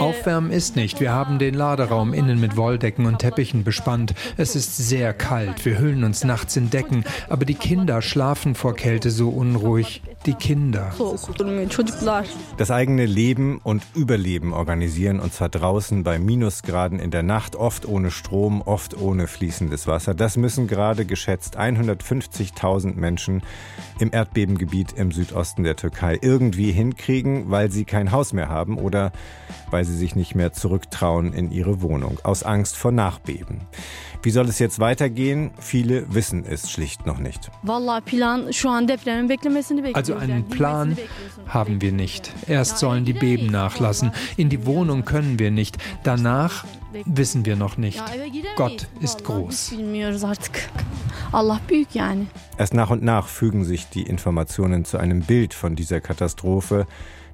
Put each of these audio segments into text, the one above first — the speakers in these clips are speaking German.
Aufwärmen ist nicht. Wir haben den Laderaum innen mit Wolldecken und Teppichen bespannt. Es ist sehr kalt. Wir hüllen uns nachts in Decken. Aber die Kinder schlafen vor Kälte so unruhig. Die Kinder. Das eigene Leben und Überleben organisieren und zwar draußen bei Minusgraden in der Nacht, oft ohne Strom, oft ohne fließendes Wasser. Das müssen gerade geschätzt 150.000 Menschen im Erdbebengebiet im Südosten der Türkei irgendwie hinkriegen, weil sie kein Haus mehr haben oder weil sie sich nicht mehr zurücktrauen in ihre Wohnung, aus Angst vor Nachbeben. Wie soll es jetzt weitergehen? Viele wissen es schlicht noch nicht. Also einen Plan haben wir nicht. Erst sollen die Beben nachlassen. In die Wohnung können wir nicht. Danach wissen wir noch nicht. Gott ist groß. Erst nach und nach fügen sich die Informationen zu einem Bild von dieser Katastrophe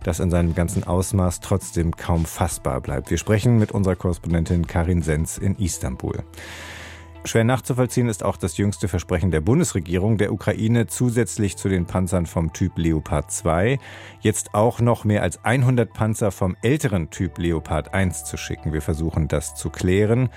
das in seinem ganzen Ausmaß trotzdem kaum fassbar bleibt. Wir sprechen mit unserer Korrespondentin Karin Senz in Istanbul. Schwer nachzuvollziehen ist auch das jüngste Versprechen der Bundesregierung, der Ukraine zusätzlich zu den Panzern vom Typ Leopard 2 jetzt auch noch mehr als 100 Panzer vom älteren Typ Leopard 1 zu schicken. Wir versuchen das zu klären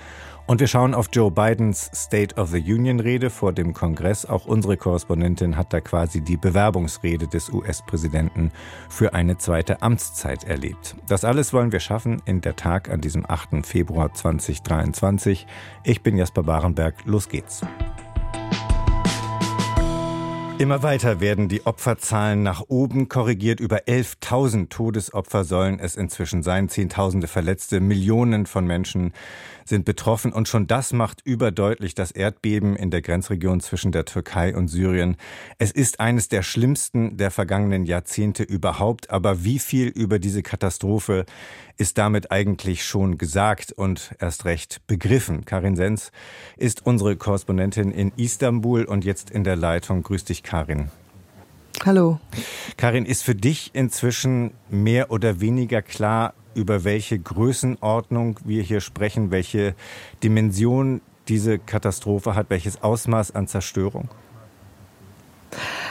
und wir schauen auf Joe Bidens State of the Union Rede vor dem Kongress. Auch unsere Korrespondentin hat da quasi die Bewerbungsrede des US-Präsidenten für eine zweite Amtszeit erlebt. Das alles wollen wir schaffen in der Tag an diesem 8. Februar 2023. Ich bin Jasper Barenberg. Los geht's. Immer weiter werden die Opferzahlen nach oben korrigiert. Über 11.000 Todesopfer sollen es inzwischen sein. Zehntausende Verletzte, Millionen von Menschen sind betroffen. Und schon das macht überdeutlich das Erdbeben in der Grenzregion zwischen der Türkei und Syrien. Es ist eines der schlimmsten der vergangenen Jahrzehnte überhaupt. Aber wie viel über diese Katastrophe ist damit eigentlich schon gesagt und erst recht begriffen? Karin Sens ist unsere Korrespondentin in Istanbul und jetzt in der Leitung. Grüß dich, Karin. Hallo. Karin, ist für dich inzwischen mehr oder weniger klar, über welche Größenordnung wir hier sprechen, welche Dimension diese Katastrophe hat, welches Ausmaß an Zerstörung?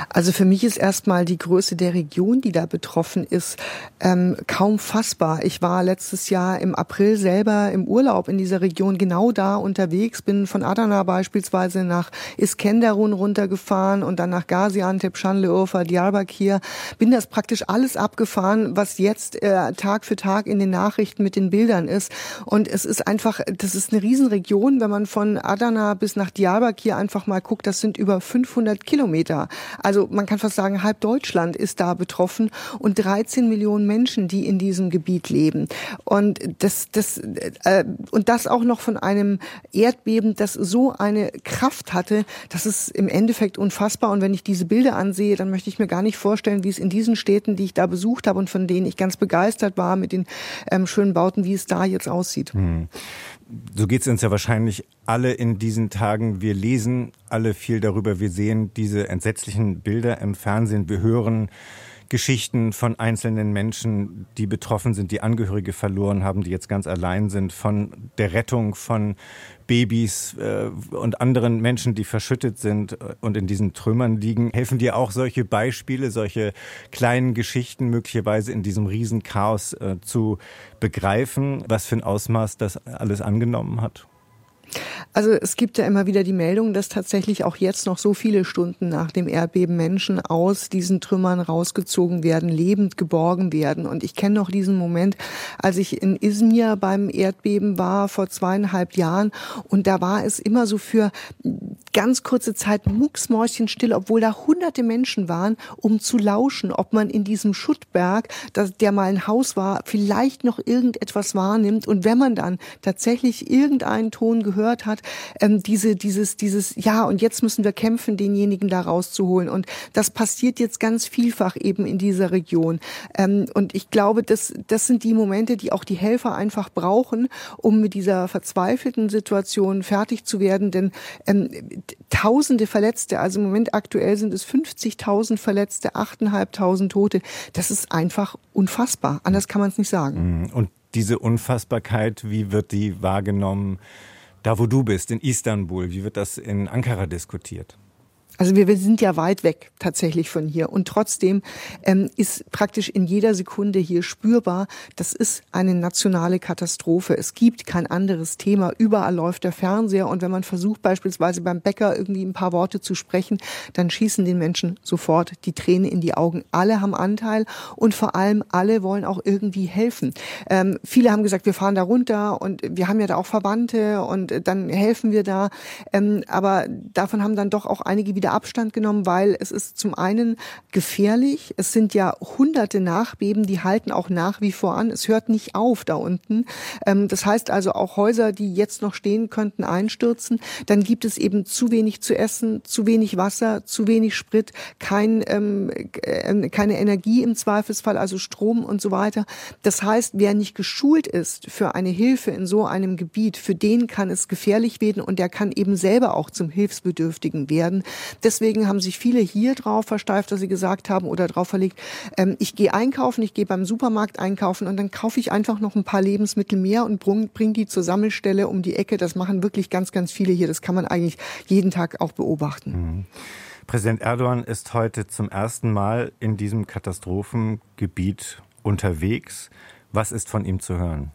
Also für mich ist erstmal die Größe der Region, die da betroffen ist, ähm, kaum fassbar. Ich war letztes Jahr im April selber im Urlaub in dieser Region genau da unterwegs, bin von Adana beispielsweise nach Iskenderun runtergefahren und dann nach Gaziantep, Şanlıurfa, Diyarbakir. Bin das praktisch alles abgefahren, was jetzt äh, Tag für Tag in den Nachrichten mit den Bildern ist. Und es ist einfach, das ist eine Riesenregion, wenn man von Adana bis nach Diyarbakir einfach mal guckt, das sind über 500 Kilometer. Also man kann fast sagen, halb Deutschland ist da betroffen und 13 Millionen Menschen, die in diesem Gebiet leben. Und das, das, äh, und das auch noch von einem Erdbeben, das so eine Kraft hatte, das ist im Endeffekt unfassbar. Und wenn ich diese Bilder ansehe, dann möchte ich mir gar nicht vorstellen, wie es in diesen Städten, die ich da besucht habe und von denen ich ganz begeistert war mit den ähm, schönen Bauten, wie es da jetzt aussieht. Hm so geht es uns ja wahrscheinlich alle in diesen Tagen. Wir lesen alle viel darüber. Wir sehen diese entsetzlichen Bilder im Fernsehen. Wir hören Geschichten von einzelnen Menschen, die betroffen sind, die Angehörige verloren haben, die jetzt ganz allein sind, von der Rettung von Babys äh, und anderen Menschen, die verschüttet sind und in diesen Trümmern liegen. Helfen dir auch solche Beispiele, solche kleinen Geschichten möglicherweise in diesem Riesenchaos äh, zu begreifen, was für ein Ausmaß das alles angenommen hat? Also es gibt ja immer wieder die Meldung, dass tatsächlich auch jetzt noch so viele Stunden nach dem Erdbeben Menschen aus diesen Trümmern rausgezogen werden, lebend geborgen werden. Und ich kenne noch diesen Moment, als ich in Izmir beim Erdbeben war vor zweieinhalb Jahren. Und da war es immer so für ganz kurze Zeit mucksmäuschenstill, obwohl da hunderte Menschen waren, um zu lauschen, ob man in diesem Schuttberg, der mal ein Haus war, vielleicht noch irgendetwas wahrnimmt. Und wenn man dann tatsächlich irgendeinen Ton gehört, gehört hat, ähm, diese, dieses, dieses, ja, und jetzt müssen wir kämpfen, denjenigen da rauszuholen. Und das passiert jetzt ganz vielfach eben in dieser Region. Ähm, und ich glaube, das, das sind die Momente, die auch die Helfer einfach brauchen, um mit dieser verzweifelten Situation fertig zu werden. Denn ähm, tausende Verletzte, also im Moment aktuell sind es 50.000 Verletzte, 8.500 Tote. Das ist einfach unfassbar. Anders kann man es nicht sagen. Mhm. Und diese Unfassbarkeit, wie wird die wahrgenommen? Da wo du bist, in Istanbul, wie wird das in Ankara diskutiert? Also wir, sind ja weit weg tatsächlich von hier. Und trotzdem ähm, ist praktisch in jeder Sekunde hier spürbar, das ist eine nationale Katastrophe. Es gibt kein anderes Thema. Überall läuft der Fernseher. Und wenn man versucht, beispielsweise beim Bäcker irgendwie ein paar Worte zu sprechen, dann schießen den Menschen sofort die Tränen in die Augen. Alle haben Anteil und vor allem alle wollen auch irgendwie helfen. Ähm, viele haben gesagt, wir fahren da runter und wir haben ja da auch Verwandte und dann helfen wir da. Ähm, aber davon haben dann doch auch einige wieder Abstand genommen, weil es ist zum einen gefährlich. Es sind ja hunderte Nachbeben, die halten auch nach wie vor an. Es hört nicht auf da unten. Ähm, das heißt also auch Häuser, die jetzt noch stehen könnten, einstürzen. Dann gibt es eben zu wenig zu essen, zu wenig Wasser, zu wenig Sprit, kein, ähm, äh, keine Energie im Zweifelsfall, also Strom und so weiter. Das heißt, wer nicht geschult ist für eine Hilfe in so einem Gebiet, für den kann es gefährlich werden und der kann eben selber auch zum Hilfsbedürftigen werden. Deswegen haben sich viele hier drauf versteift, dass sie gesagt haben oder drauf verlegt, ähm, ich gehe einkaufen, ich gehe beim Supermarkt einkaufen und dann kaufe ich einfach noch ein paar Lebensmittel mehr und bringe bring die zur Sammelstelle um die Ecke. Das machen wirklich ganz, ganz viele hier. Das kann man eigentlich jeden Tag auch beobachten. Mhm. Präsident Erdogan ist heute zum ersten Mal in diesem Katastrophengebiet unterwegs. Was ist von ihm zu hören?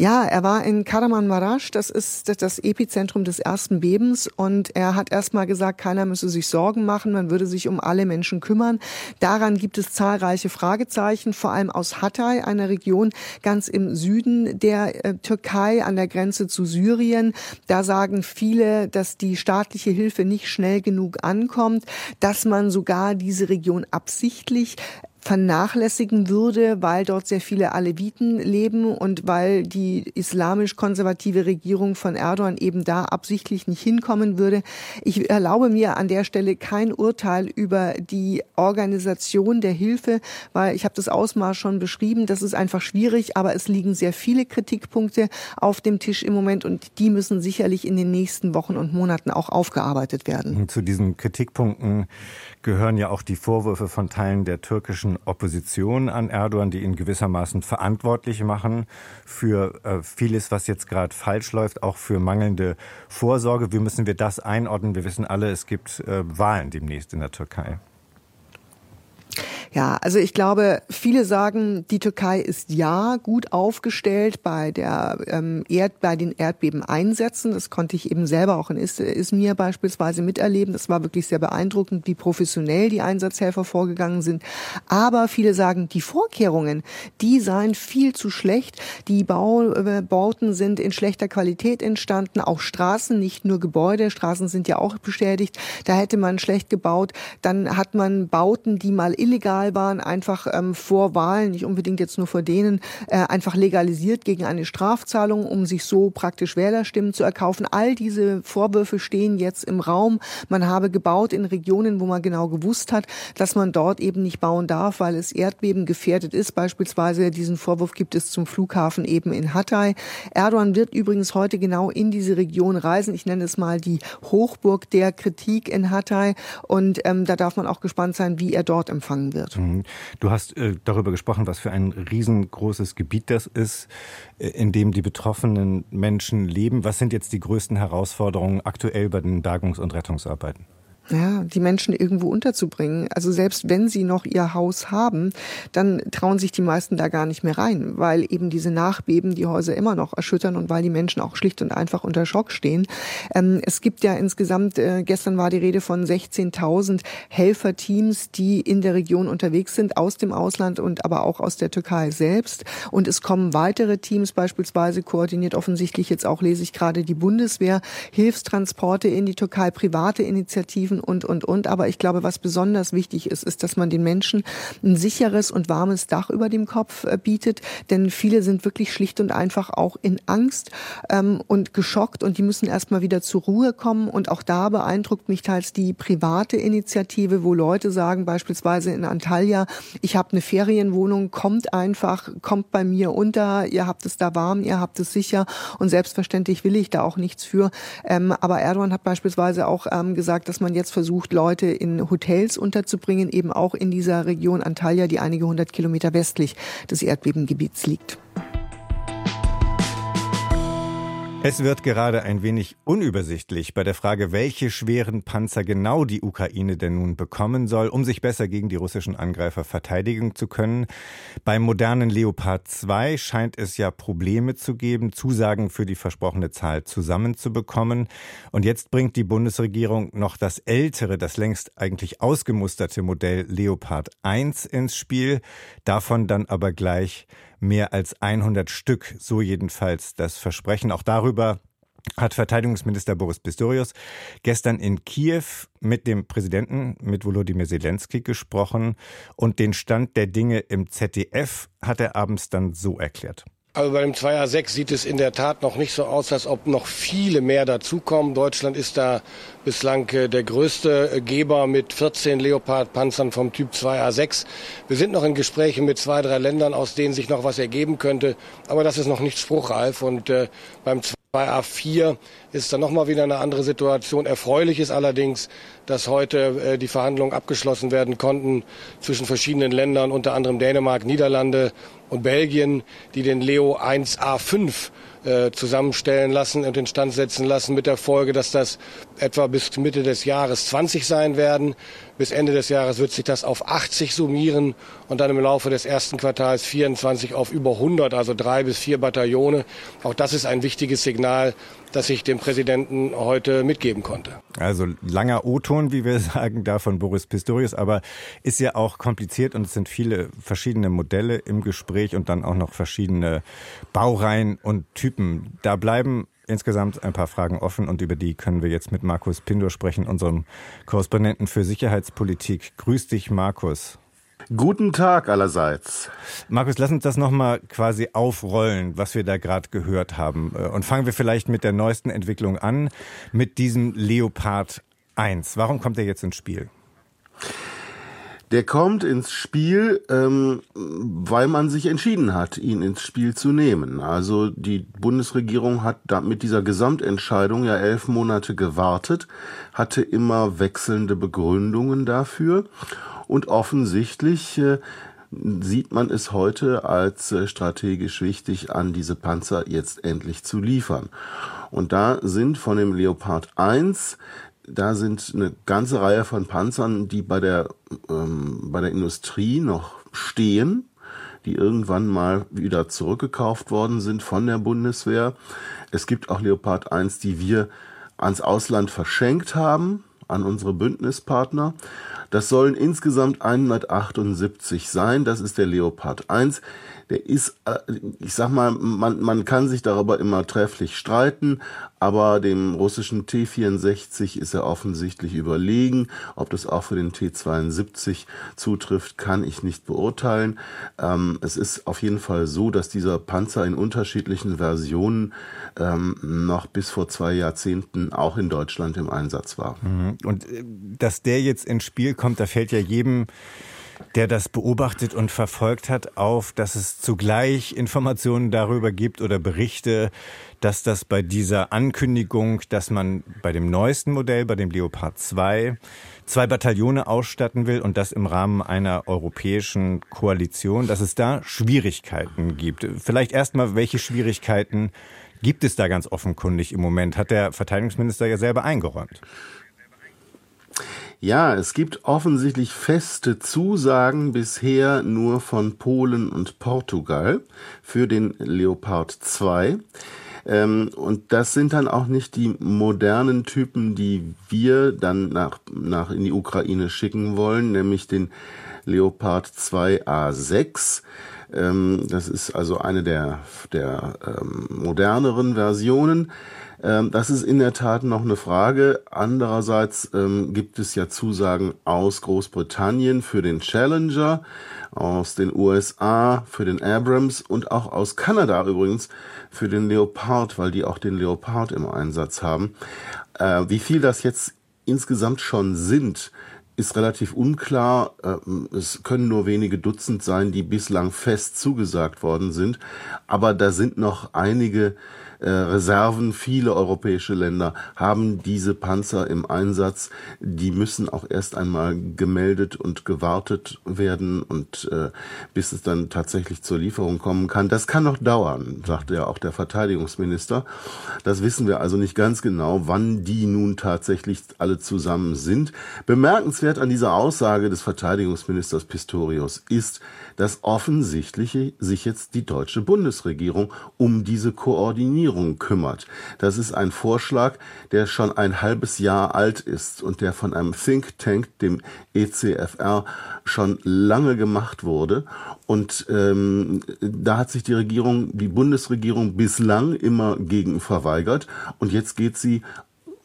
Ja, er war in Karaman-Marasch, das ist das Epizentrum des ersten Bebens und er hat erstmal gesagt, keiner müsse sich Sorgen machen, man würde sich um alle Menschen kümmern. Daran gibt es zahlreiche Fragezeichen, vor allem aus Hatay, einer Region ganz im Süden der äh, Türkei an der Grenze zu Syrien. Da sagen viele, dass die staatliche Hilfe nicht schnell genug ankommt, dass man sogar diese Region absichtlich vernachlässigen würde, weil dort sehr viele Aleviten leben und weil die islamisch-konservative Regierung von Erdogan eben da absichtlich nicht hinkommen würde. Ich erlaube mir an der Stelle kein Urteil über die Organisation der Hilfe, weil ich habe das Ausmaß schon beschrieben. Das ist einfach schwierig, aber es liegen sehr viele Kritikpunkte auf dem Tisch im Moment und die müssen sicherlich in den nächsten Wochen und Monaten auch aufgearbeitet werden. Zu diesen Kritikpunkten gehören ja auch die Vorwürfe von Teilen der türkischen Opposition an Erdogan, die ihn gewissermaßen verantwortlich machen für äh, vieles, was jetzt gerade falsch läuft, auch für mangelnde Vorsorge. Wie müssen wir das einordnen? Wir wissen alle, es gibt äh, Wahlen demnächst in der Türkei. Ja, also ich glaube, viele sagen, die Türkei ist ja gut aufgestellt bei der ähm, Erd, bei den Erdbebeneinsätzen. Das konnte ich eben selber auch in Izmir beispielsweise miterleben. Das war wirklich sehr beeindruckend, wie professionell die Einsatzhelfer vorgegangen sind. Aber viele sagen, die Vorkehrungen, die seien viel zu schlecht. Die Bauten sind in schlechter Qualität entstanden. Auch Straßen, nicht nur Gebäude. Straßen sind ja auch beschädigt. Da hätte man schlecht gebaut. Dann hat man Bauten, die mal illegal Kommunalwahlen einfach ähm, vor Wahlen, nicht unbedingt jetzt nur vor denen, äh, einfach legalisiert gegen eine Strafzahlung, um sich so praktisch Wählerstimmen zu erkaufen. All diese Vorwürfe stehen jetzt im Raum. Man habe gebaut in Regionen, wo man genau gewusst hat, dass man dort eben nicht bauen darf, weil es Erdbeben gefährdet ist. Beispielsweise diesen Vorwurf gibt es zum Flughafen eben in Hatay. Erdogan wird übrigens heute genau in diese Region reisen. Ich nenne es mal die Hochburg der Kritik in Hatay. Und ähm, da darf man auch gespannt sein, wie er dort empfangen wird. Du hast äh, darüber gesprochen, was für ein riesengroßes Gebiet das ist, äh, in dem die betroffenen Menschen leben. Was sind jetzt die größten Herausforderungen aktuell bei den Bergungs- und Rettungsarbeiten? Ja, die Menschen irgendwo unterzubringen. Also selbst wenn sie noch ihr Haus haben, dann trauen sich die meisten da gar nicht mehr rein, weil eben diese Nachbeben die Häuser immer noch erschüttern und weil die Menschen auch schlicht und einfach unter Schock stehen. Ähm, es gibt ja insgesamt, äh, gestern war die Rede von 16.000 Helferteams, die in der Region unterwegs sind, aus dem Ausland und aber auch aus der Türkei selbst. Und es kommen weitere Teams, beispielsweise koordiniert offensichtlich jetzt auch, lese ich gerade, die Bundeswehr, Hilfstransporte in die Türkei, private Initiativen und, und, und. Aber ich glaube, was besonders wichtig ist, ist, dass man den Menschen ein sicheres und warmes Dach über dem Kopf äh, bietet. Denn viele sind wirklich schlicht und einfach auch in Angst ähm, und geschockt und die müssen erstmal wieder zur Ruhe kommen. Und auch da beeindruckt mich teils die private Initiative, wo Leute sagen, beispielsweise in Antalya, ich habe eine Ferienwohnung, kommt einfach, kommt bei mir unter, ihr habt es da warm, ihr habt es sicher und selbstverständlich will ich da auch nichts für. Ähm, aber Erdogan hat beispielsweise auch ähm, gesagt, dass man jetzt jetzt versucht, Leute in Hotels unterzubringen, eben auch in dieser Region Antalya, die einige hundert Kilometer westlich des Erdbebengebiets liegt. Es wird gerade ein wenig unübersichtlich bei der Frage, welche schweren Panzer genau die Ukraine denn nun bekommen soll, um sich besser gegen die russischen Angreifer verteidigen zu können. Beim modernen Leopard 2 scheint es ja Probleme zu geben, Zusagen für die versprochene Zahl zusammenzubekommen. Und jetzt bringt die Bundesregierung noch das ältere, das längst eigentlich ausgemusterte Modell Leopard 1 ins Spiel, davon dann aber gleich mehr als 100 Stück, so jedenfalls das Versprechen. Auch darüber hat Verteidigungsminister Boris Pistorius gestern in Kiew mit dem Präsidenten, mit Volodymyr Zelensky gesprochen und den Stand der Dinge im ZDF hat er abends dann so erklärt. Also bei dem 2A6 sieht es in der Tat noch nicht so aus, als ob noch viele mehr dazukommen. Deutschland ist da bislang äh, der größte Geber mit 14 Leopard-Panzern vom Typ 2A6. Wir sind noch in Gesprächen mit zwei, drei Ländern, aus denen sich noch was ergeben könnte. Aber das ist noch nicht spruchreif. Und äh, beim bei A4 ist dann nochmal wieder eine andere Situation. Erfreulich ist allerdings, dass heute äh, die Verhandlungen abgeschlossen werden konnten zwischen verschiedenen Ländern, unter anderem Dänemark, Niederlande und Belgien, die den Leo 1A5 äh, zusammenstellen lassen und instand setzen lassen, mit der Folge, dass das etwa bis Mitte des Jahres 20 sein werden. Bis Ende des Jahres wird sich das auf 80 summieren und dann im Laufe des ersten Quartals 24 auf über 100, also drei bis vier Bataillone. Auch das ist ein wichtiges Signal, das ich dem Präsidenten heute mitgeben konnte. Also langer O-Ton, wie wir sagen, da von Boris Pistorius, aber ist ja auch kompliziert und es sind viele verschiedene Modelle im Gespräch und dann auch noch verschiedene Baureihen und Typen. Da bleiben insgesamt ein paar Fragen offen und über die können wir jetzt mit Markus Pindor sprechen, unserem Korrespondenten für Sicherheitspolitik. Grüß dich, Markus. Guten Tag allerseits. Markus, lass uns das nochmal quasi aufrollen, was wir da gerade gehört haben. Äh, und fangen wir vielleicht mit der neuesten Entwicklung an, mit diesem Leopard 1. Warum kommt er jetzt ins Spiel? Der kommt ins Spiel, ähm, weil man sich entschieden hat, ihn ins Spiel zu nehmen. Also die Bundesregierung hat da mit dieser Gesamtentscheidung ja elf Monate gewartet, hatte immer wechselnde Begründungen dafür und offensichtlich äh, sieht man es heute als äh, strategisch wichtig an, diese Panzer jetzt endlich zu liefern. Und da sind von dem Leopard 1 da sind eine ganze Reihe von Panzern, die bei der, ähm, bei der Industrie noch stehen, die irgendwann mal wieder zurückgekauft worden sind von der Bundeswehr. Es gibt auch Leopard 1, die wir ans Ausland verschenkt haben, an unsere Bündnispartner. Das sollen insgesamt 178 sein. Das ist der Leopard 1 der ist, äh, ich sag mal, man, man kann sich darüber immer trefflich streiten, aber dem russischen T64 ist er offensichtlich überlegen. Ob das auch für den T72 zutrifft, kann ich nicht beurteilen. Ähm, es ist auf jeden Fall so, dass dieser Panzer in unterschiedlichen Versionen ähm, noch bis vor zwei Jahrzehnten auch in Deutschland im Einsatz war. Mhm. Und äh, dass der jetzt ins Spiel kommt, da fällt ja jedem der das beobachtet und verfolgt hat, auf, dass es zugleich Informationen darüber gibt oder Berichte, dass das bei dieser Ankündigung, dass man bei dem neuesten Modell, bei dem Leopard 2, zwei Bataillone ausstatten will und das im Rahmen einer europäischen Koalition, dass es da Schwierigkeiten gibt. Vielleicht erstmal, welche Schwierigkeiten gibt es da ganz offenkundig im Moment? Hat der Verteidigungsminister ja selber eingeräumt. Ja, es gibt offensichtlich feste Zusagen bisher nur von Polen und Portugal für den Leopard 2. Ähm, und das sind dann auch nicht die modernen Typen, die wir dann nach, nach in die Ukraine schicken wollen, nämlich den Leopard 2A6. Ähm, das ist also eine der, der ähm, moderneren Versionen. Ähm, das ist in der Tat noch eine Frage. Andererseits ähm, gibt es ja Zusagen aus Großbritannien für den Challenger, aus den USA für den Abrams und auch aus Kanada übrigens für den Leopard, weil die auch den Leopard im Einsatz haben. Äh, wie viel das jetzt insgesamt schon sind, ist relativ unklar. Ähm, es können nur wenige Dutzend sein, die bislang fest zugesagt worden sind. Aber da sind noch einige äh, Reserven. Viele europäische Länder haben diese Panzer im Einsatz. Die müssen auch erst einmal gemeldet und gewartet werden und äh, bis es dann tatsächlich zur Lieferung kommen kann. Das kann noch dauern, sagte ja auch der Verteidigungsminister. Das wissen wir also nicht ganz genau, wann die nun tatsächlich alle zusammen sind. Bemerkenswert an dieser Aussage des Verteidigungsministers Pistorius ist, dass offensichtlich sich jetzt die deutsche Bundesregierung um diese Koordinierung kümmert. Das ist ein Vorschlag, der schon ein halbes Jahr alt ist und der von einem Think Tank, dem ECFR, schon lange gemacht wurde. Und ähm, da hat sich die Regierung, die Bundesregierung bislang immer gegen verweigert. Und jetzt geht sie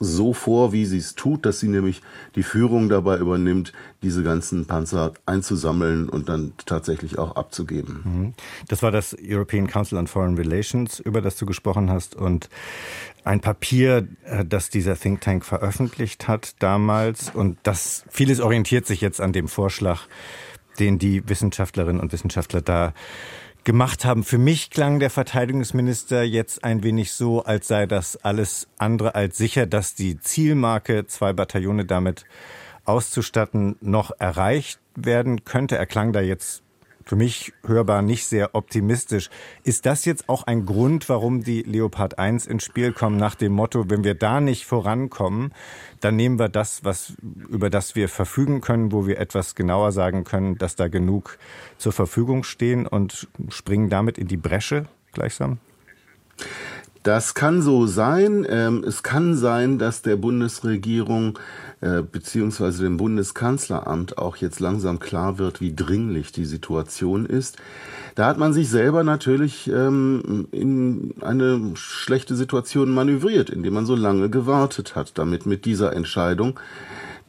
so vor, wie sie es tut, dass sie nämlich die Führung dabei übernimmt, diese ganzen Panzer einzusammeln und dann tatsächlich auch abzugeben. Mhm. Das war das European Council on Foreign Relations, über das du gesprochen hast und ein Papier, äh, das dieser Think Tank veröffentlicht hat damals und das vieles orientiert sich jetzt an dem Vorschlag, den die Wissenschaftlerinnen und Wissenschaftler da gemacht haben. Für mich klang der Verteidigungsminister jetzt ein wenig so, als sei das alles andere als sicher, dass die Zielmarke, zwei Bataillone damit auszustatten, noch erreicht werden könnte. Er klang da jetzt für mich hörbar nicht sehr optimistisch. Ist das jetzt auch ein Grund, warum die Leopard 1 ins Spiel kommen, nach dem Motto, wenn wir da nicht vorankommen, dann nehmen wir das, was, über das wir verfügen können, wo wir etwas genauer sagen können, dass da genug zur Verfügung stehen und springen damit in die Bresche gleichsam? Das kann so sein. Ähm, es kann sein, dass der Bundesregierung beziehungsweise dem Bundeskanzleramt auch jetzt langsam klar wird, wie dringlich die Situation ist. Da hat man sich selber natürlich ähm, in eine schlechte Situation manövriert, indem man so lange gewartet hat, damit mit dieser Entscheidung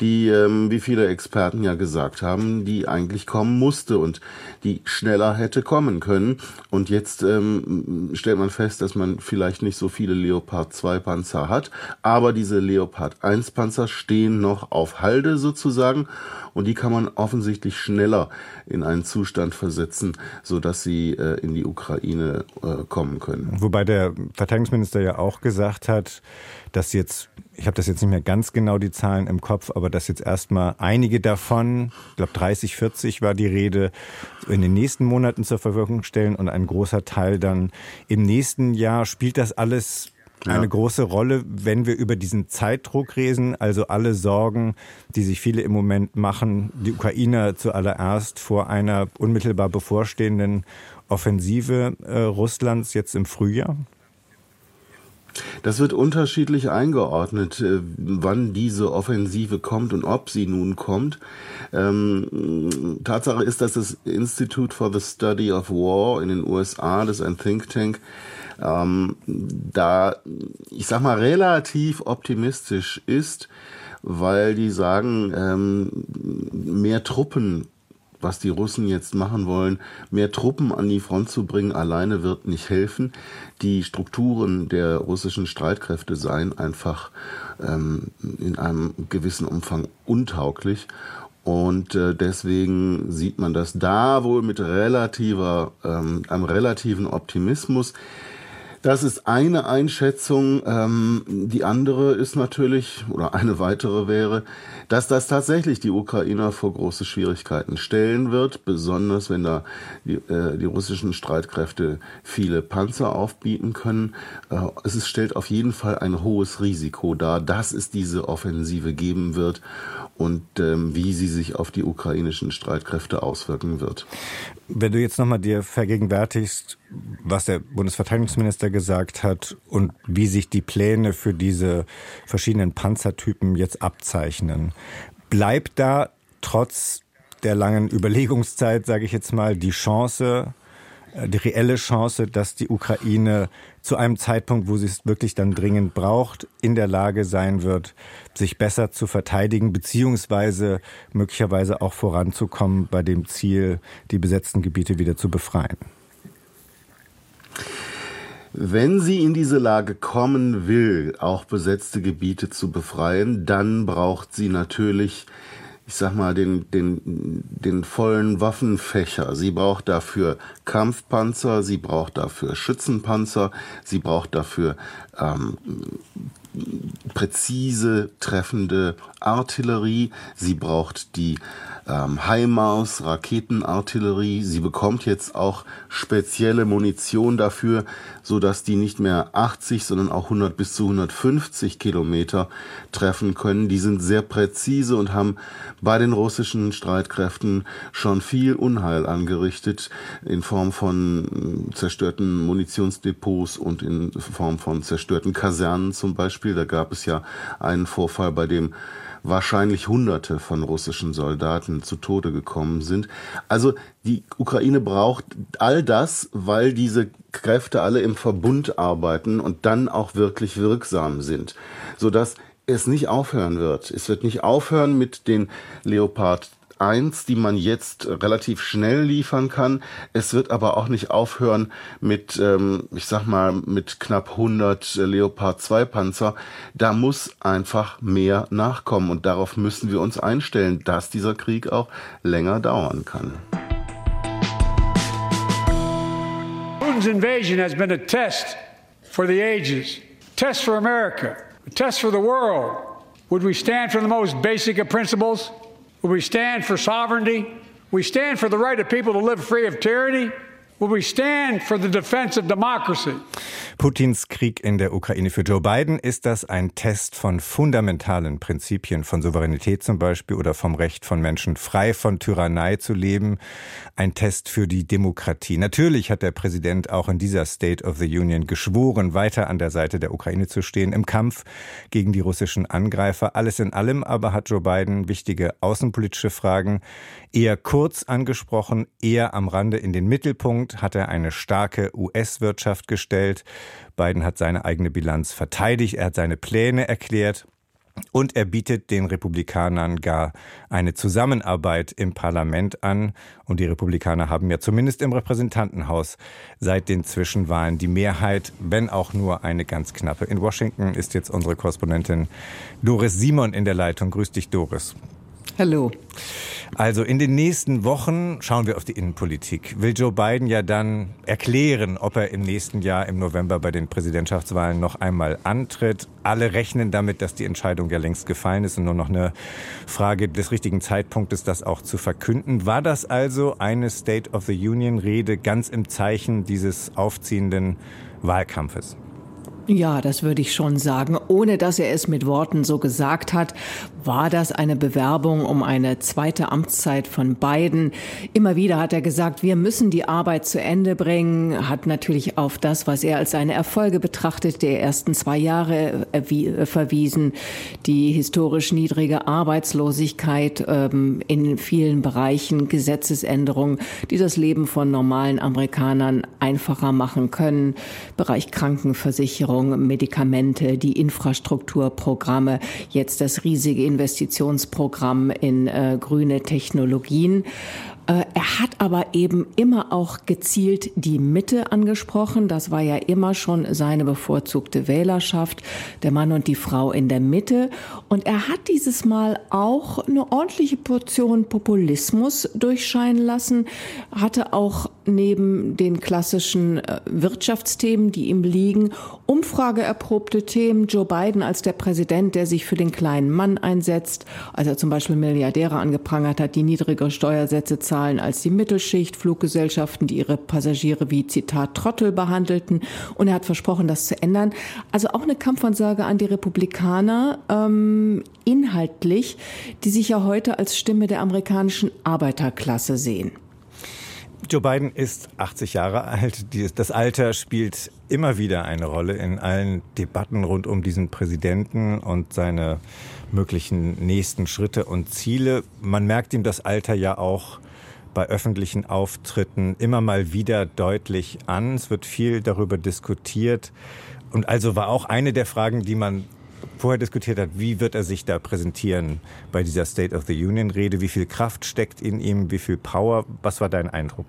die, ähm, wie viele Experten ja gesagt haben, die eigentlich kommen musste und die schneller hätte kommen können. Und jetzt ähm, stellt man fest, dass man vielleicht nicht so viele Leopard 2 Panzer hat, aber diese Leopard 1 Panzer stehen noch auf Halde sozusagen und die kann man offensichtlich schneller in einen Zustand versetzen, so dass sie äh, in die Ukraine äh, kommen können. Wobei der Verteidigungsminister ja auch gesagt hat, dass jetzt, ich habe das jetzt nicht mehr ganz genau die Zahlen im Kopf, aber dass jetzt erstmal einige davon, ich glaube 30, 40 war die Rede, in den nächsten Monaten zur Verfügung stellen und ein großer Teil dann im nächsten Jahr. Spielt das alles eine ja. große Rolle, wenn wir über diesen Zeitdruck reden, also alle Sorgen, die sich viele im Moment machen, die Ukrainer zuallererst vor einer unmittelbar bevorstehenden Offensive äh, Russlands jetzt im Frühjahr? Das wird unterschiedlich eingeordnet, äh, wann diese Offensive kommt und ob sie nun kommt. Ähm, Tatsache ist, dass das Institute for the Study of War in den USA, das ist ein Think Tank, ähm, da, ich sag mal, relativ optimistisch ist, weil die sagen, ähm, mehr Truppen was die Russen jetzt machen wollen, mehr Truppen an die Front zu bringen, alleine wird nicht helfen. Die Strukturen der russischen Streitkräfte seien einfach ähm, in einem gewissen Umfang untauglich. Und äh, deswegen sieht man das da wohl mit relativer, ähm, einem relativen Optimismus. Das ist eine Einschätzung. Ähm, die andere ist natürlich, oder eine weitere wäre, dass das tatsächlich die Ukrainer vor große Schwierigkeiten stellen wird, besonders wenn da die, äh, die russischen Streitkräfte viele Panzer aufbieten können. Äh, es stellt auf jeden Fall ein hohes Risiko dar, dass es diese Offensive geben wird und ähm, wie sie sich auf die ukrainischen Streitkräfte auswirken wird. Wenn du jetzt nochmal dir vergegenwärtigst, was der Bundesverteidigungsminister gesagt hat und wie sich die Pläne für diese verschiedenen Panzertypen jetzt abzeichnen, bleibt da trotz der langen Überlegungszeit, sage ich jetzt mal, die Chance, äh, die reelle Chance, dass die Ukraine zu einem Zeitpunkt, wo sie es wirklich dann dringend braucht, in der Lage sein wird, sich besser zu verteidigen, beziehungsweise möglicherweise auch voranzukommen bei dem Ziel, die besetzten Gebiete wieder zu befreien. Wenn sie in diese Lage kommen will, auch besetzte Gebiete zu befreien, dann braucht sie natürlich ich sag mal, den, den, den vollen Waffenfächer. Sie braucht dafür Kampfpanzer, sie braucht dafür Schützenpanzer, sie braucht dafür ähm, präzise treffende Artillerie, sie braucht die ähm, HIMARS, Raketenartillerie. Sie bekommt jetzt auch spezielle Munition dafür, so dass die nicht mehr 80, sondern auch 100 bis zu 150 Kilometer treffen können. Die sind sehr präzise und haben bei den russischen Streitkräften schon viel Unheil angerichtet in Form von zerstörten Munitionsdepots und in Form von zerstörten Kasernen zum Beispiel. Da gab es ja einen Vorfall, bei dem wahrscheinlich Hunderte von russischen Soldaten zu Tode gekommen sind. Also die Ukraine braucht all das, weil diese Kräfte alle im Verbund arbeiten und dann auch wirklich wirksam sind, sodass es nicht aufhören wird. Es wird nicht aufhören mit den Leopard 1, die man jetzt relativ schnell liefern kann. Es wird aber auch nicht aufhören mit, ähm, ich sag mal, mit knapp 100 Leopard 2 Panzer. Da muss einfach mehr nachkommen und darauf müssen wir uns einstellen, dass dieser Krieg auch länger dauern kann. Putin's invasion has been a test for the ages, test for America, a test for the world. Would we stand for the most basic of principles? We stand for sovereignty? We stand for the right of people to live free of tyranny? We stand for the defense of democracy? Putins Krieg in der Ukraine. Für Joe Biden ist das ein Test von fundamentalen Prinzipien, von Souveränität zum Beispiel oder vom Recht von Menschen frei von Tyrannei zu leben. Ein Test für die Demokratie. Natürlich hat der Präsident auch in dieser State of the Union geschworen, weiter an der Seite der Ukraine zu stehen im Kampf gegen die russischen Angreifer. Alles in allem aber hat Joe Biden wichtige außenpolitische Fragen eher kurz angesprochen, eher am Rande in den Mittelpunkt hat er eine starke US-Wirtschaft gestellt. Biden hat seine eigene Bilanz verteidigt, er hat seine Pläne erklärt. Und er bietet den Republikanern gar eine Zusammenarbeit im Parlament an. Und die Republikaner haben ja zumindest im Repräsentantenhaus seit den Zwischenwahlen die Mehrheit, wenn auch nur eine ganz knappe. In Washington ist jetzt unsere Korrespondentin Doris Simon in der Leitung. Grüß dich, Doris. Hallo. Also in den nächsten Wochen schauen wir auf die Innenpolitik. Will Joe Biden ja dann erklären, ob er im nächsten Jahr im November bei den Präsidentschaftswahlen noch einmal antritt. Alle rechnen damit, dass die Entscheidung ja längst gefallen ist und nur noch eine Frage des richtigen Zeitpunktes, das auch zu verkünden. War das also eine State of the Union Rede ganz im Zeichen dieses aufziehenden Wahlkampfes? Ja, das würde ich schon sagen. Ohne dass er es mit Worten so gesagt hat, war das eine Bewerbung um eine zweite Amtszeit von Biden. Immer wieder hat er gesagt, wir müssen die Arbeit zu Ende bringen, hat natürlich auf das, was er als seine Erfolge betrachtet, der ersten zwei Jahre verwiesen, die historisch niedrige Arbeitslosigkeit ähm, in vielen Bereichen, Gesetzesänderungen, die das Leben von normalen Amerikanern einfacher machen können, Bereich Krankenversicherung, Ernährung, Medikamente, die Infrastrukturprogramme, jetzt das riesige Investitionsprogramm in äh, grüne Technologien. Äh, er hat aber eben immer auch gezielt die Mitte angesprochen. Das war ja immer schon seine bevorzugte Wählerschaft, der Mann und die Frau in der Mitte. Und er hat dieses Mal auch eine ordentliche Portion Populismus durchscheinen lassen, hatte auch neben den klassischen äh, Wirtschaftsthemen, die ihm liegen, umfrageerprobte Themen. Joe Biden als der Präsident, der sich für den kleinen Mann einsetzt, als er zum Beispiel Milliardäre angeprangert hat, die niedrigere Steuersätze zahlen zahlen als die Mittelschicht, Fluggesellschaften, die ihre Passagiere wie Zitat Trottel behandelten. Und er hat versprochen, das zu ändern. Also auch eine Kampfansage an die Republikaner, ähm, inhaltlich, die sich ja heute als Stimme der amerikanischen Arbeiterklasse sehen. Joe Biden ist 80 Jahre alt. Das Alter spielt immer wieder eine Rolle in allen Debatten rund um diesen Präsidenten und seine möglichen nächsten Schritte und Ziele. Man merkt ihm das Alter ja auch bei öffentlichen Auftritten immer mal wieder deutlich an. Es wird viel darüber diskutiert. Und also war auch eine der Fragen, die man vorher diskutiert hat, wie wird er sich da präsentieren bei dieser State of the Union Rede? Wie viel Kraft steckt in ihm? Wie viel Power? Was war dein Eindruck?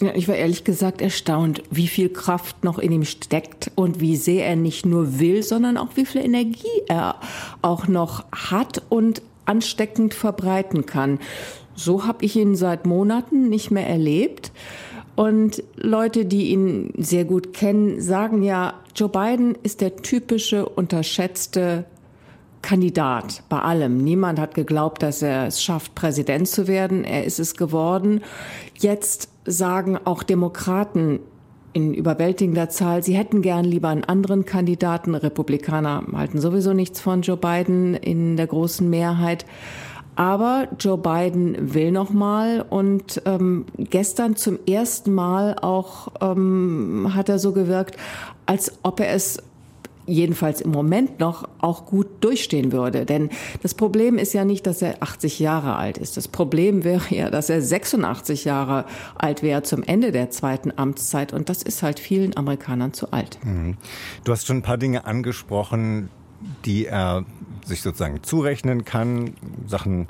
Ja, ich war ehrlich gesagt erstaunt, wie viel Kraft noch in ihm steckt und wie sehr er nicht nur will, sondern auch wie viel Energie er auch noch hat und ansteckend verbreiten kann. So habe ich ihn seit Monaten nicht mehr erlebt. Und Leute, die ihn sehr gut kennen, sagen ja, Joe Biden ist der typische unterschätzte Kandidat bei allem. Niemand hat geglaubt, dass er es schafft, Präsident zu werden. Er ist es geworden. Jetzt sagen auch Demokraten in überwältigender Zahl, sie hätten gern lieber einen anderen Kandidaten. Republikaner halten sowieso nichts von Joe Biden in der großen Mehrheit. Aber Joe Biden will noch mal und ähm, gestern zum ersten Mal auch ähm, hat er so gewirkt, als ob er es jedenfalls im Moment noch auch gut durchstehen würde. Denn das Problem ist ja nicht, dass er 80 Jahre alt ist. Das Problem wäre ja, dass er 86 Jahre alt wäre zum Ende der zweiten Amtszeit. Und das ist halt vielen Amerikanern zu alt. Mhm. Du hast schon ein paar Dinge angesprochen, die er sich sozusagen zurechnen kann, Sachen,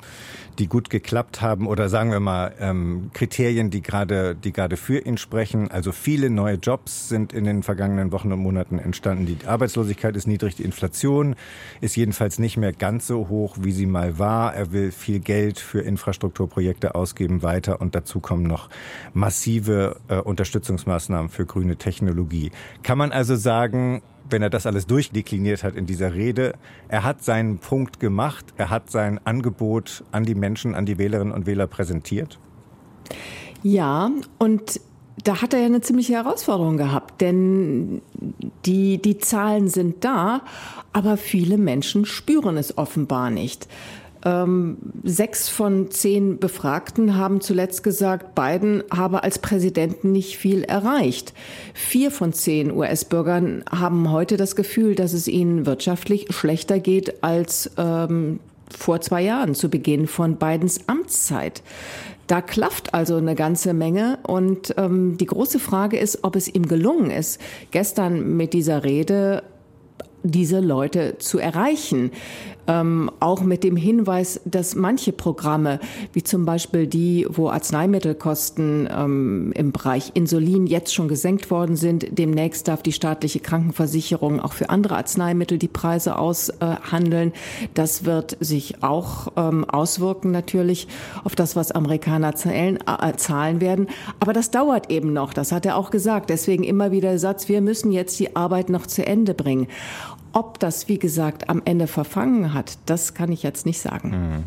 die gut geklappt haben oder sagen wir mal ähm, Kriterien, die gerade, die gerade für ihn sprechen. Also viele neue Jobs sind in den vergangenen Wochen und Monaten entstanden. Die Arbeitslosigkeit ist niedrig, die Inflation ist jedenfalls nicht mehr ganz so hoch, wie sie mal war. Er will viel Geld für Infrastrukturprojekte ausgeben weiter und dazu kommen noch massive äh, Unterstützungsmaßnahmen für grüne Technologie. Kann man also sagen, wenn er das alles durchdekliniert hat in dieser Rede, er hat seinen Punkt gemacht, er hat sein Angebot an die Menschen, an die Wählerinnen und Wähler präsentiert? Ja, und da hat er ja eine ziemliche Herausforderung gehabt, denn die, die Zahlen sind da, aber viele Menschen spüren es offenbar nicht. Ähm, sechs von zehn Befragten haben zuletzt gesagt, Biden habe als Präsident nicht viel erreicht. Vier von zehn US-Bürgern haben heute das Gefühl, dass es ihnen wirtschaftlich schlechter geht als ähm, vor zwei Jahren, zu Beginn von Bidens Amtszeit. Da klafft also eine ganze Menge. Und ähm, die große Frage ist, ob es ihm gelungen ist, gestern mit dieser Rede diese Leute zu erreichen ähm, auch mit dem Hinweis, dass manche Programme, wie zum Beispiel die, wo Arzneimittelkosten ähm, im Bereich Insulin jetzt schon gesenkt worden sind, demnächst darf die staatliche Krankenversicherung auch für andere Arzneimittel die Preise aushandeln. Das wird sich auch ähm, auswirken natürlich auf das, was Amerikaner zahlen, äh, zahlen werden. Aber das dauert eben noch. Das hat er auch gesagt. Deswegen immer wieder der Satz, wir müssen jetzt die Arbeit noch zu Ende bringen. Ob das, wie gesagt, am Ende verfangen hat, das kann ich jetzt nicht sagen. Mhm.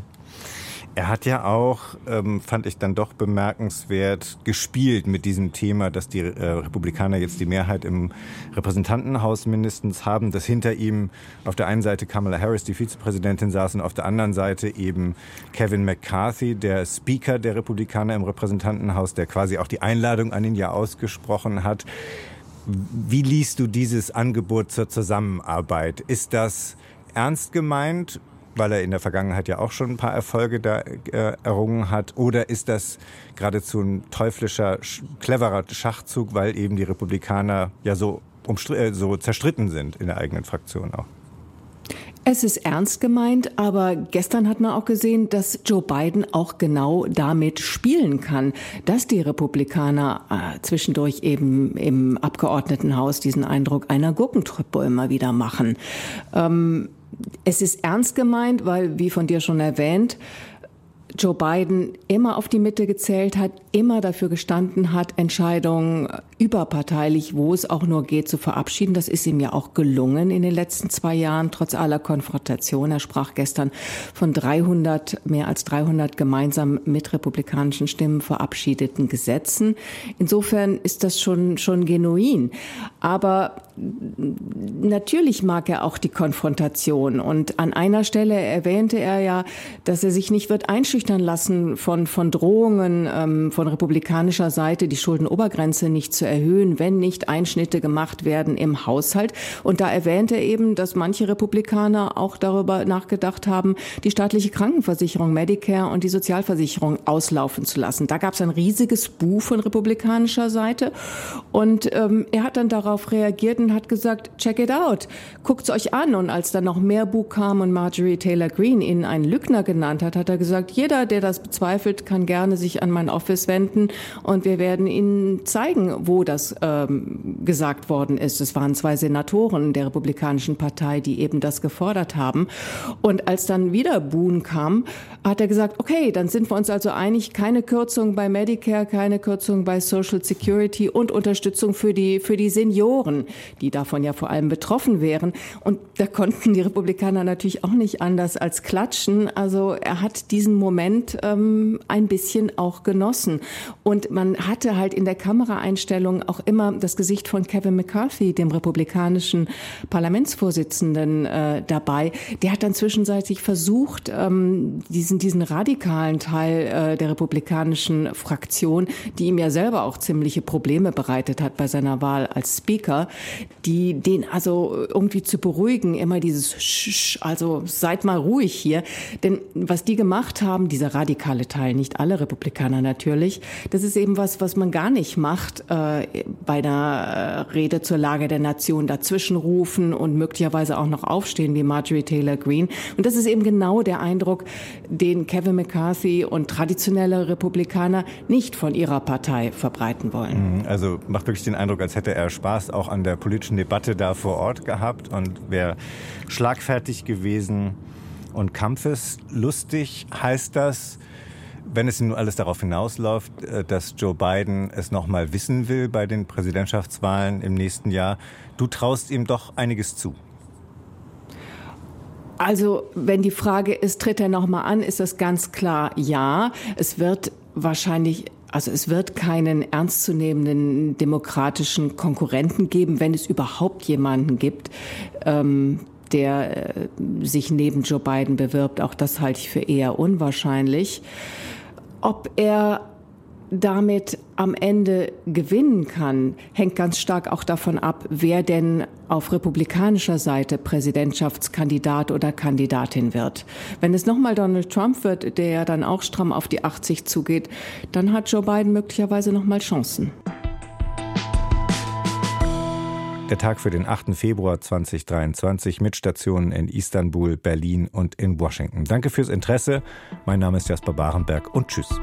Er hat ja auch, ähm, fand ich dann doch bemerkenswert, gespielt mit diesem Thema, dass die äh, Republikaner jetzt die Mehrheit im Repräsentantenhaus mindestens haben, dass hinter ihm auf der einen Seite Kamala Harris, die Vizepräsidentin, saß und auf der anderen Seite eben Kevin McCarthy, der Speaker der Republikaner im Repräsentantenhaus, der quasi auch die Einladung an ihn ja ausgesprochen hat. Wie liest du dieses Angebot zur Zusammenarbeit? Ist das ernst gemeint, weil er in der Vergangenheit ja auch schon ein paar Erfolge da äh, errungen hat? Oder ist das geradezu ein teuflischer, cleverer Schachzug, weil eben die Republikaner ja so, äh, so zerstritten sind in der eigenen Fraktion auch? Es ist ernst gemeint, aber gestern hat man auch gesehen, dass Joe Biden auch genau damit spielen kann, dass die Republikaner äh, zwischendurch eben im Abgeordnetenhaus diesen Eindruck einer Gurkentruppe immer wieder machen. Ähm, es ist ernst gemeint, weil, wie von dir schon erwähnt, Joe Biden immer auf die Mitte gezählt hat, immer dafür gestanden hat, Entscheidungen überparteilich, wo es auch nur geht, zu verabschieden. Das ist ihm ja auch gelungen in den letzten zwei Jahren, trotz aller Konfrontation. Er sprach gestern von 300, mehr als 300 gemeinsam mit republikanischen Stimmen verabschiedeten Gesetzen. Insofern ist das schon, schon genuin. Aber natürlich mag er auch die Konfrontation. Und an einer Stelle erwähnte er ja, dass er sich nicht wird einschüchtern lassen von, von Drohungen ähm, von republikanischer Seite, die Schuldenobergrenze nicht zu erhöhen, wenn nicht Einschnitte gemacht werden im Haushalt. Und da erwähnt er eben, dass manche Republikaner auch darüber nachgedacht haben, die staatliche Krankenversicherung, Medicare und die Sozialversicherung auslaufen zu lassen. Da gab es ein riesiges Buch von republikanischer Seite. Und ähm, er hat dann darauf reagiert und hat gesagt, check it out, guckt's euch an. Und als dann noch mehr Buch kam und Marjorie Taylor Greene ihn einen Lügner genannt hat, hat er gesagt, jeder, der das bezweifelt, kann gerne sich an mein Office wenden und wir werden Ihnen zeigen, wo das ähm, gesagt worden ist. Es waren zwei Senatoren der Republikanischen Partei, die eben das gefordert haben. Und als dann wieder Boone kam, hat er gesagt, okay, dann sind wir uns also einig, keine Kürzung bei Medicare, keine Kürzung bei Social Security und Unterstützung für die, für die Senioren, die davon ja vor allem betroffen wären. Und da konnten die Republikaner natürlich auch nicht anders als klatschen. Also er hat diesen Moment ähm, ein bisschen auch genossen. Und man hatte halt in der Kameraeinstellung auch immer das Gesicht von Kevin McCarthy, dem republikanischen Parlamentsvorsitzenden, äh, dabei. Der hat dann zwischenzeitlich versucht, ähm, diesen, diesen radikalen Teil äh, der republikanischen Fraktion, die ihm ja selber auch ziemliche Probleme bereitet hat bei seiner Wahl als Speaker, die den also irgendwie zu beruhigen, immer dieses Sch, also seid mal ruhig hier. Denn was die gemacht haben, dieser radikale Teil, nicht alle Republikaner natürlich, das ist eben was, was man gar nicht macht äh, bei einer äh, Rede zur Lage der Nation dazwischenrufen und möglicherweise auch noch aufstehen wie Marjorie Taylor Greene. Und das ist eben genau der Eindruck, den Kevin McCarthy und traditionelle Republikaner nicht von ihrer Partei verbreiten wollen. Mhm, also macht wirklich den Eindruck, als hätte er Spaß auch an der politischen Debatte da vor Ort gehabt und wäre schlagfertig gewesen und kampfeslustig. Heißt das, wenn es nun alles darauf hinausläuft, äh, dass Joe Biden es noch mal wissen will bei den Präsidentschaftswahlen im nächsten Jahr, du traust ihm doch einiges zu. Also, wenn die Frage ist, tritt er noch mal an, ist das ganz klar ja. Es wird wahrscheinlich also es wird keinen ernstzunehmenden demokratischen Konkurrenten geben, wenn es überhaupt jemanden gibt, ähm, der äh, sich neben Joe Biden bewirbt. Auch das halte ich für eher unwahrscheinlich. Ob er damit am Ende gewinnen kann, hängt ganz stark auch davon ab, wer denn auf republikanischer Seite Präsidentschaftskandidat oder Kandidatin wird. Wenn es nochmal Donald Trump wird, der ja dann auch stramm auf die 80 zugeht, dann hat Joe Biden möglicherweise nochmal Chancen. Der Tag für den 8. Februar 2023 mit Stationen in Istanbul, Berlin und in Washington. Danke fürs Interesse. Mein Name ist Jasper Barenberg und tschüss.